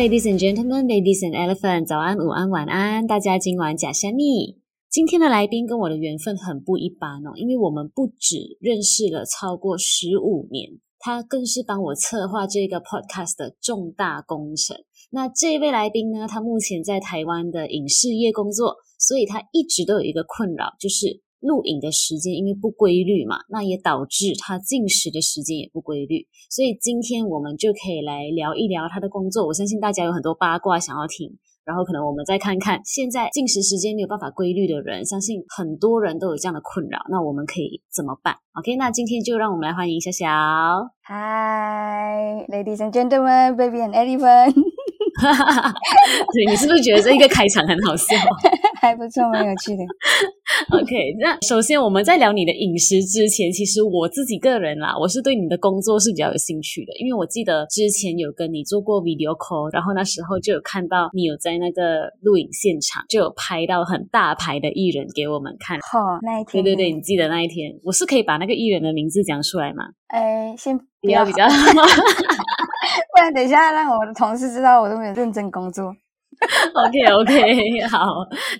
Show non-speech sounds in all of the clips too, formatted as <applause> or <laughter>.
Ladies and gentlemen, ladies and elephant，早安、午安、晚安，大家今晚假虾米。今天的来宾跟我的缘分很不一般哦，因为我们不止认识了超过十五年，他更是帮我策划这个 podcast 的重大工程。那这一位来宾呢，他目前在台湾的影视业工作，所以他一直都有一个困扰，就是。录影的时间因为不规律嘛，那也导致他进食的时间也不规律，所以今天我们就可以来聊一聊他的工作。我相信大家有很多八卦想要听，然后可能我们再看看现在进食时间没有办法规律的人，相信很多人都有这样的困扰。那我们可以怎么办？OK，那今天就让我们来欢迎小小。Hi, ladies and gentlemen, baby and everyone.。哈哈哈，对，你是不是觉得这一个开场很好笑？<laughs> 还不错，蛮有趣的。<laughs> OK，那首先我们在聊你的饮食之前，其实我自己个人啦，我是对你的工作是比较有兴趣的，因为我记得之前有跟你做过 video call，然后那时候就有看到你有在那个录影现场，就有拍到很大牌的艺人给我们看。哦，那一天，对对对，你记得那一天，我是可以把那个艺人的名字讲出来吗？哎，先不要比较好。<laughs> <laughs> 不然等一下让我的同事知道我都没有认真工作。<laughs> OK OK，<laughs> 好，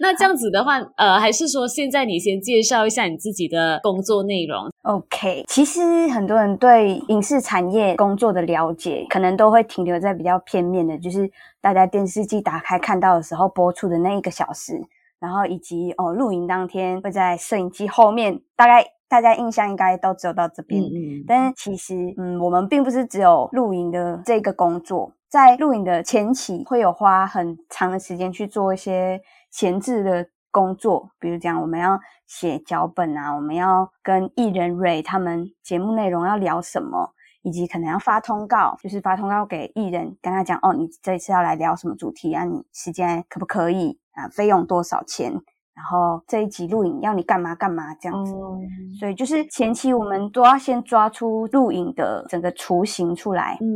那这样子的话，呃，还是说现在你先介绍一下你自己的工作内容。OK，其实很多人对影视产业工作的了解，可能都会停留在比较片面的，就是大家电视机打开看到的时候播出的那一个小时，然后以及哦录影当天会在摄影机后面，大概大家印象应该都只有到这边。嗯嗯。但是其实，嗯，我们并不是只有录影的这个工作。在录影的前期，会有花很长的时间去做一些前置的工作，比如讲我们要写脚本啊，我们要跟艺人 rate 他们节目内容要聊什么，以及可能要发通告，就是发通告给艺人，跟他讲哦，你这一次要来聊什么主题啊？你时间可不可以啊？费用多少钱？然后这一集录影要你干嘛干嘛这样子，嗯，所以就是前期我们都要先抓出录影的整个雏形出来，嗯，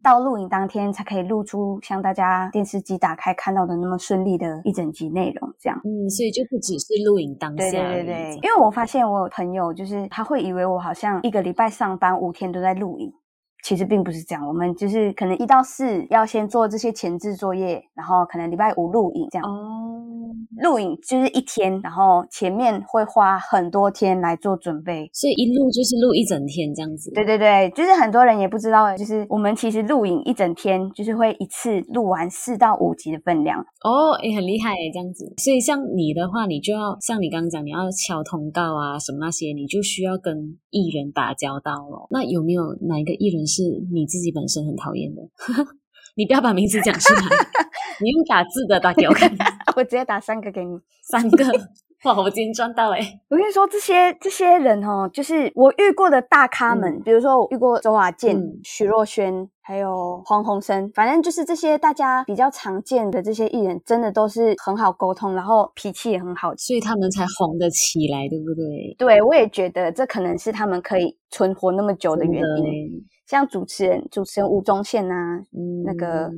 到录影当天才可以录出像大家电视机打开看到的那么顺利的一整集内容这样，嗯，所以就不只是录影当下，对对对对，因为我发现我有朋友就是他会以为我好像一个礼拜上班五天都在录影。其实并不是这样，我们就是可能一到四要先做这些前置作业，然后可能礼拜五录影这样。哦，录影就是一天，然后前面会花很多天来做准备，所以一录就是录一整天这样子。对对对，就是很多人也不知道，就是我们其实录影一整天，就是会一次录完四到五集的分量。哦，诶，很厉害诶，这样子。所以像你的话，你就要像你刚刚讲，你要敲通告啊什么那些，你就需要跟艺人打交道了。那有没有哪一个艺人？是你自己本身很讨厌的，<laughs> 你不要把名字讲出来，你用打字的打给我看，<laughs> 我直接打三个给你，三个，哇，我今天赚到诶。<laughs> 我跟你说，这些这些人哦，就是我遇过的大咖们，嗯、比如说我遇过周华健、嗯、徐若瑄，还有黄鸿升，反正就是这些大家比较常见的这些艺人，真的都是很好沟通，然后脾气也很好，所以他们才红得起来，对不对？对，我也觉得这可能是他们可以存活那么久的原因。像主持人，主持人吴宗宪呐、啊嗯，那个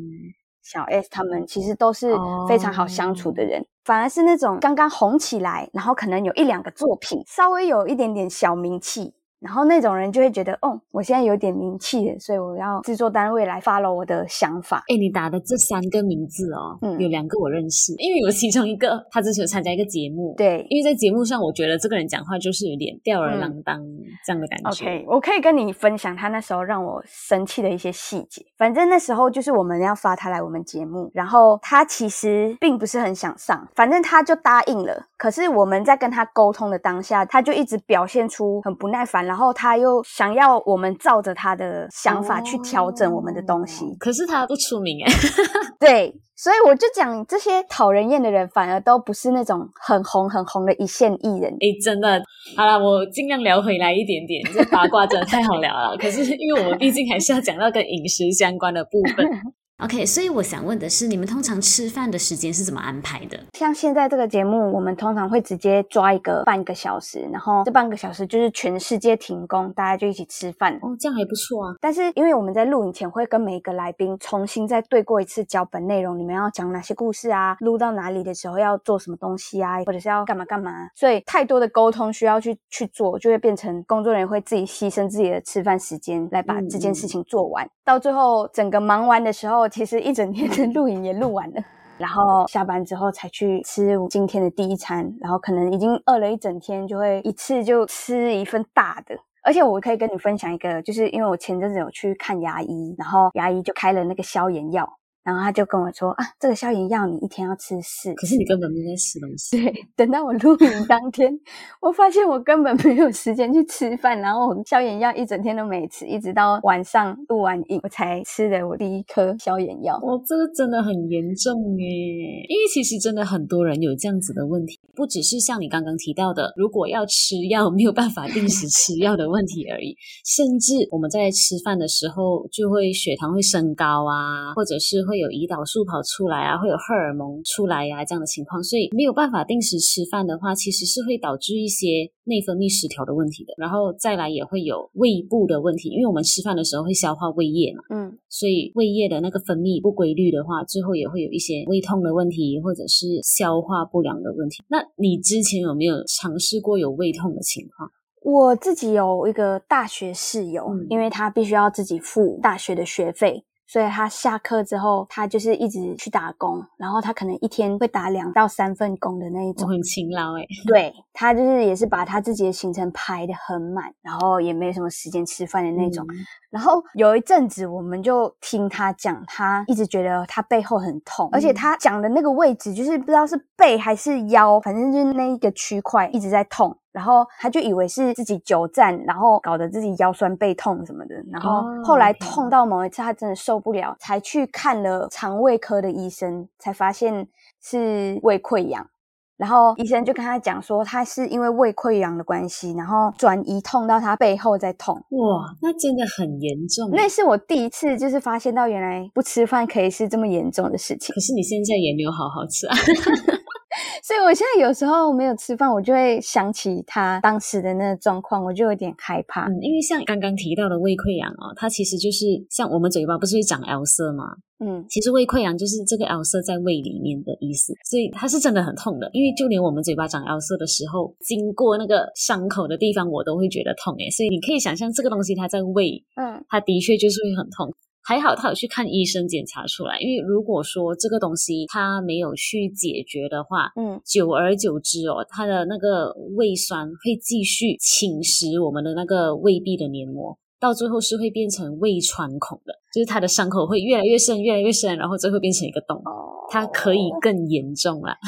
小 S 他们其实都是非常好相处的人，哦、反而是那种刚刚红起来，然后可能有一两个作品，稍微有一点点小名气。然后那种人就会觉得，哦，我现在有点名气了，所以我要制作单位来 follow 我的想法。哎，你打的这三个名字哦，嗯，有两个我认识，因为有其中一个他之前有参加一个节目，对，因为在节目上，我觉得这个人讲话就是有点吊儿郎当这样的感觉。嗯、OK，我可以跟你分享他那时候让我生气的一些细节。反正那时候就是我们要发他来我们节目，然后他其实并不是很想上，反正他就答应了。可是我们在跟他沟通的当下，他就一直表现出很不耐烦，然后他又。想要我们照着他的想法去调整我们的东西，可是他不出名哎 <laughs> <laughs> 对，所以我就讲这些讨人厌的人，反而都不是那种很红很红的一线艺人。哎真的，好了，我尽量聊回来一点点，这八卦真的太好聊了。可是因为我们毕竟还是要讲到跟饮食相关的部分。<laughs> OK，所以我想问的是，你们通常吃饭的时间是怎么安排的？像现在这个节目，我们通常会直接抓一个半个小时，然后这半个小时就是全世界停工，大家就一起吃饭。哦，这样还不错啊。但是因为我们在录影前会跟每一个来宾重新再对过一次脚本内容，你们要讲哪些故事啊？录到哪里的时候要做什么东西啊？或者是要干嘛干嘛？所以太多的沟通需要去去做，就会变成工作人员会自己牺牲自己的吃饭时间来把这件事情做完。嗯、到最后整个忙完的时候，其实一整天的录影也录完了，<laughs> 然后下班之后才去吃今天的第一餐，然后可能已经饿了一整天，就会一次就吃一份大的。而且我可以跟你分享一个，就是因为我前阵子有去看牙医，然后牙医就开了那个消炎药。然后他就跟我说啊，这个消炎药你一天要吃四。可是你根本没在吃东西。对，等到我录影当天，我发现我根本没有时间去吃饭，然后我消炎药一整天都没吃，一直到晚上录完影我才吃的我第一颗消炎药。哦，这个真的很严重耶！因为其实真的很多人有这样子的问题，不只是像你刚刚提到的，如果要吃药没有办法定时吃药的问题而已，甚至我们在吃饭的时候就会血糖会升高啊，或者是会。会有胰岛素跑出来啊，会有荷尔蒙出来呀、啊，这样的情况，所以没有办法定时吃饭的话，其实是会导致一些内分泌失调的问题的。然后再来也会有胃部的问题，因为我们吃饭的时候会消化胃液嘛，嗯，所以胃液的那个分泌不规律的话，最后也会有一些胃痛的问题，或者是消化不良的问题。那你之前有没有尝试过有胃痛的情况？我自己有一个大学室友，嗯、因为他必须要自己付大学的学费。所以他下课之后，他就是一直去打工，然后他可能一天会打两到三份工的那一种，很勤劳哎。对，他就是也是把他自己的行程排得很满，然后也没什么时间吃饭的那种。嗯、然后有一阵子，我们就听他讲，他一直觉得他背后很痛，嗯、而且他讲的那个位置就是不知道是背还是腰，反正就是那一个区块一直在痛。然后他就以为是自己久站，然后搞得自己腰酸背痛什么的。然后后来痛到某一次，他真的受不了，才去看了肠胃科的医生，才发现是胃溃疡。然后医生就跟他讲说，他是因为胃溃疡的关系，然后转移痛到他背后在痛。哇，那真的很严重。那是我第一次就是发现到原来不吃饭可以是这么严重的事情。可是你现在也没有好好吃啊。<laughs> 所以我现在有时候没有吃饭，我就会想起他当时的那个状况，我就有点害怕。嗯，因为像刚刚提到的胃溃疡哦，它其实就是像我们嘴巴不是会长 ulcer 吗？嗯，其实胃溃疡就是这个 ulcer 在胃里面的意思，所以它是真的很痛的。因为就连我们嘴巴长 ulcer 的时候，经过那个伤口的地方，我都会觉得痛诶。所以你可以想象这个东西它在胃，嗯，它的确就是会很痛。还好他有去看医生检查出来，因为如果说这个东西他没有去解决的话，嗯，久而久之哦，他的那个胃酸会继续侵蚀我们的那个胃壁的黏膜，到最后是会变成胃穿孔的，就是他的伤口会越来越深，越来越深，然后最后变成一个洞，它可以更严重啦。<laughs>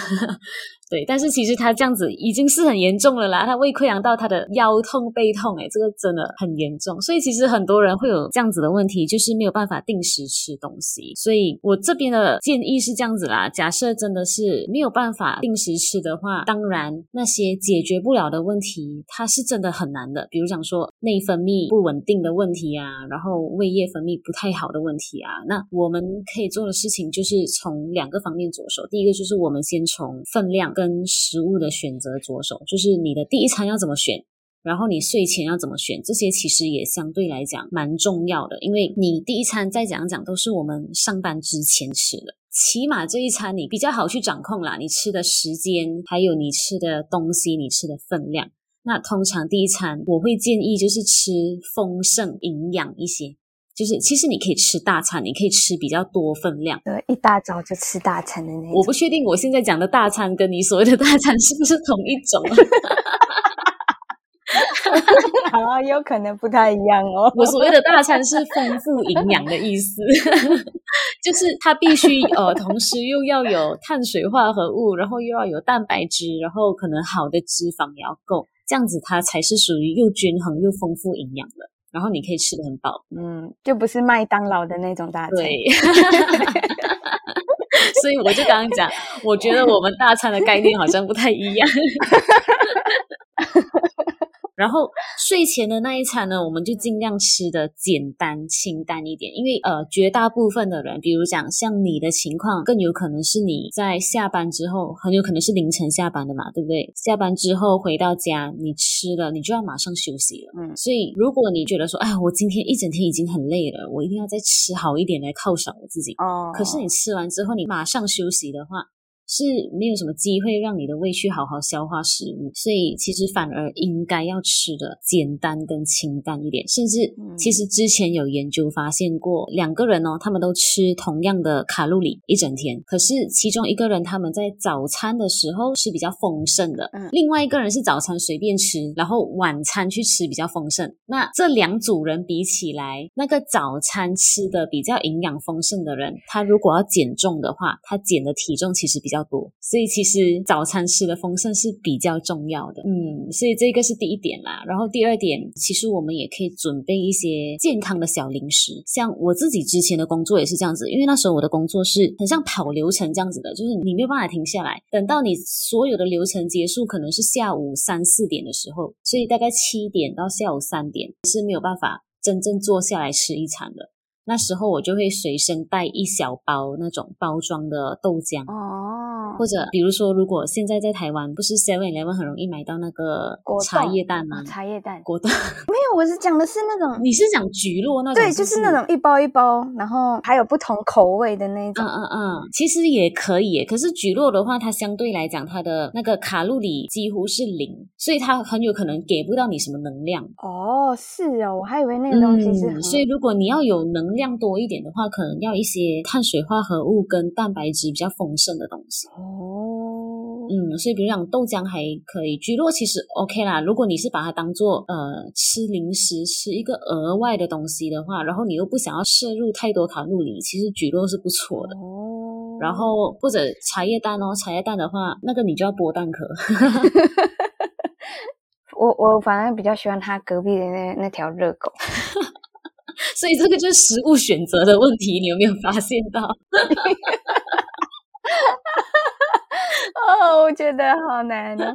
对，但是其实他这样子已经是很严重了啦，他胃溃疡到他的腰痛背痛，哎，这个真的很严重。所以其实很多人会有这样子的问题，就是没有办法定时吃东西。所以我这边的建议是这样子啦，假设真的是没有办法定时吃的话，当然那些解决不了的问题，它是真的很难的。比如讲说内分泌不稳定的问题啊，然后胃液分泌不太好的问题啊，那我们可以做的事情就是从两个方面着手。第一个就是我们先从分量。跟食物的选择着手，就是你的第一餐要怎么选，然后你睡前要怎么选，这些其实也相对来讲蛮重要的。因为你第一餐再讲讲都是我们上班之前吃的，起码这一餐你比较好去掌控啦，你吃的时间，还有你吃的东西，你吃的分量。那通常第一餐我会建议就是吃丰盛、营养一些。就是，其实你可以吃大餐，你可以吃比较多分量。对，一大早就吃大餐的那种。我不确定我现在讲的大餐跟你所谓的大餐是不是同一种。<laughs> 好啊，有可能不太一样哦。我所谓的大餐是丰富营养的意思，<laughs> 就是它必须呃，同时又要有碳水化合物，然后又要有蛋白质，然后可能好的脂肪也要够，这样子它才是属于又均衡又丰富营养的。然后你可以吃的很饱，嗯，就不是麦当劳的那种大餐。对，<laughs> 所以我就刚刚讲，我觉得我们大餐的概念好像不太一样。然后睡前的那一餐呢，我们就尽量吃的简单清淡一点，因为呃，绝大部分的人，比如讲像你的情况，更有可能是你在下班之后，很有可能是凌晨下班的嘛，对不对？下班之后回到家，你吃了，你就要马上休息了。嗯，所以如果你觉得说，哎，我今天一整天已经很累了，我一定要再吃好一点来犒赏我自己。哦，可是你吃完之后，你马上休息的话。是没有什么机会让你的胃去好好消化食物，所以其实反而应该要吃的简单跟清淡一点。甚至其实之前有研究发现过，两个人哦，他们都吃同样的卡路里一整天，可是其中一个人他们在早餐的时候是比较丰盛的，嗯，另外一个人是早餐随便吃，然后晚餐去吃比较丰盛。那这两组人比起来，那个早餐吃的比较营养丰盛的人，他如果要减重的话，他减的体重其实比较。比较多，所以其实早餐吃的丰盛是比较重要的，嗯，所以这个是第一点啦。然后第二点，其实我们也可以准备一些健康的小零食，像我自己之前的工作也是这样子，因为那时候我的工作是很像跑流程这样子的，就是你没有办法停下来，等到你所有的流程结束，可能是下午三四点的时候，所以大概七点到下午三点是没有办法真正坐下来吃一餐的。那时候我就会随身带一小包那种包装的豆浆哦，或者比如说，如果现在在台湾，不是 Seven Eleven 很容易买到那个茶叶蛋吗？茶叶蛋，果冻没有，我是讲的是那种，<laughs> 你是讲橘络那种？对，就是那种一包一包，然后还有不同口味的那种。嗯嗯嗯，其实也可以，可是橘络的话，它相对来讲，它的那个卡路里几乎是零，所以它很有可能给不到你什么能量。哦，是哦，我还以为那个东西是、嗯。所以如果你要有能量多一点的话，可能要一些碳水化合物跟蛋白质比较丰盛的东西。哦，嗯，所以比如讲豆浆还可以，橘络其实 OK 啦。如果你是把它当做呃吃零食，吃一个额外的东西的话，然后你又不想要摄入太多卡路里，其实橘络是不错的。哦，然后或者茶叶蛋哦，茶叶蛋的话，那个你就要剥蛋壳。<laughs> 我我反而比较喜欢他隔壁的那那条热狗。<laughs> 所以这个就是食物选择的问题，你有没有发现到？<laughs> 哦，我觉得好难呢。<laughs>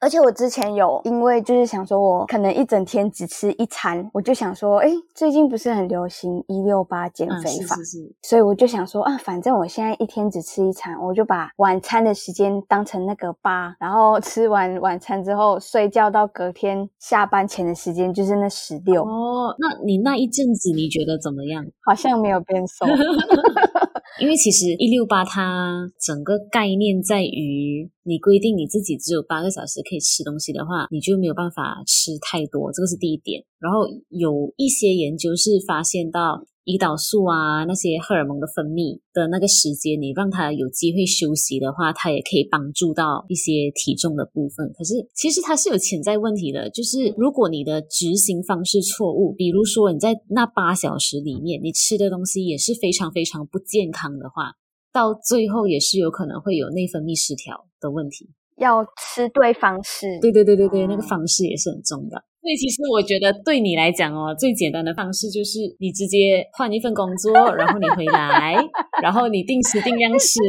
而且我之前有因为就是想说，我可能一整天只吃一餐，我就想说，哎，最近不是很流行一六八减肥法，嗯、是是是，所以我就想说啊，反正我现在一天只吃一餐，我就把晚餐的时间当成那个八，然后吃完晚餐之后睡觉到隔天下班前的时间就是那十六。哦，那你那一阵子你觉得怎么样？好像没有变瘦。<laughs> 因为其实一六八它整个概念在于，你规定你自己只有八个小时可以吃东西的话，你就没有办法吃太多，这个是第一点。然后有一些研究是发现到。胰岛素啊，那些荷尔蒙的分泌的那个时间，你让他有机会休息的话，他也可以帮助到一些体重的部分。可是其实它是有潜在问题的，就是如果你的执行方式错误，比如说你在那八小时里面，你吃的东西也是非常非常不健康的话，到最后也是有可能会有内分泌失调的问题。要吃对方式，对对对对对，那个方式也是很重要。所以其实我觉得对你来讲哦，最简单的方式就是你直接换一份工作，然后你回来，然后你定时定量吃。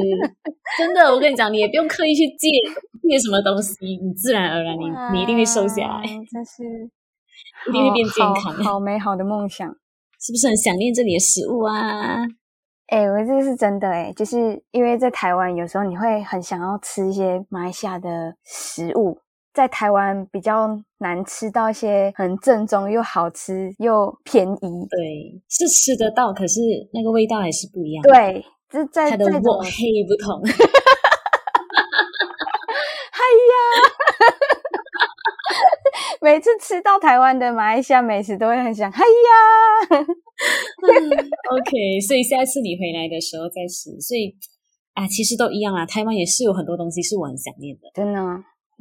真的，我跟你讲，你也不用刻意去戒戒什么东西，你自然而然你你一定会瘦下来，真是一定会变健康。好，好美好的梦想，是不是很想念这里的食物啊？哎、欸，我这个是真的哎、欸，就是因为在台湾，有时候你会很想要吃一些马来西亚的食物。在台湾比较难吃到一些很正宗又好吃又便宜，对，是吃得到，可是那个味道还是不一样。对，就是在它的墨黑不同。<laughs> 哎呀，<laughs> 每次吃到台湾的马来西亚美食，都会很想，哎呀。OK，所以下次你回来的时候再吃。所以啊，其实都一样啊。台湾也是有很多东西是我很想念的，真的。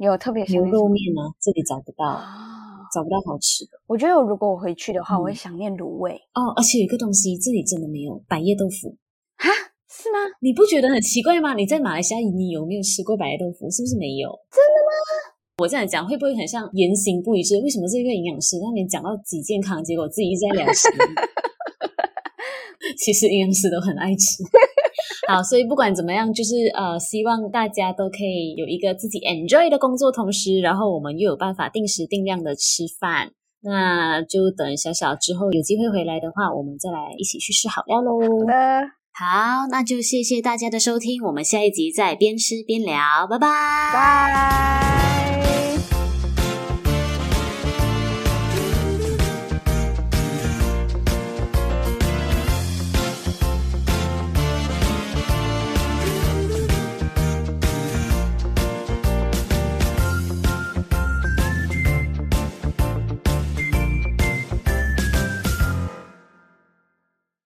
有特别牛肉面呢，这里找不到，啊、找不到好吃的。我觉得如果我回去的话，嗯、我会想念卤味哦。而且有一个东西，这里真的没有百叶豆腐哈，是吗？你不觉得很奇怪吗？你在马来西亚，你有没有吃过百叶豆腐？是不是没有？真的吗？我这样讲会不会很像言行不一致？为什么这个营养师那边讲到几健康，结果自己一直在聊食物？<laughs> 其实营养师都很爱吃。好，所以不管怎么样，就是呃，希望大家都可以有一个自己 enjoy 的工作，同时，然后我们又有办法定时定量的吃饭。那就等小小之后有机会回来的话，我们再来一起去吃好料喽。好的，好，那就谢谢大家的收听，我们下一集再边吃边聊，拜拜。拜。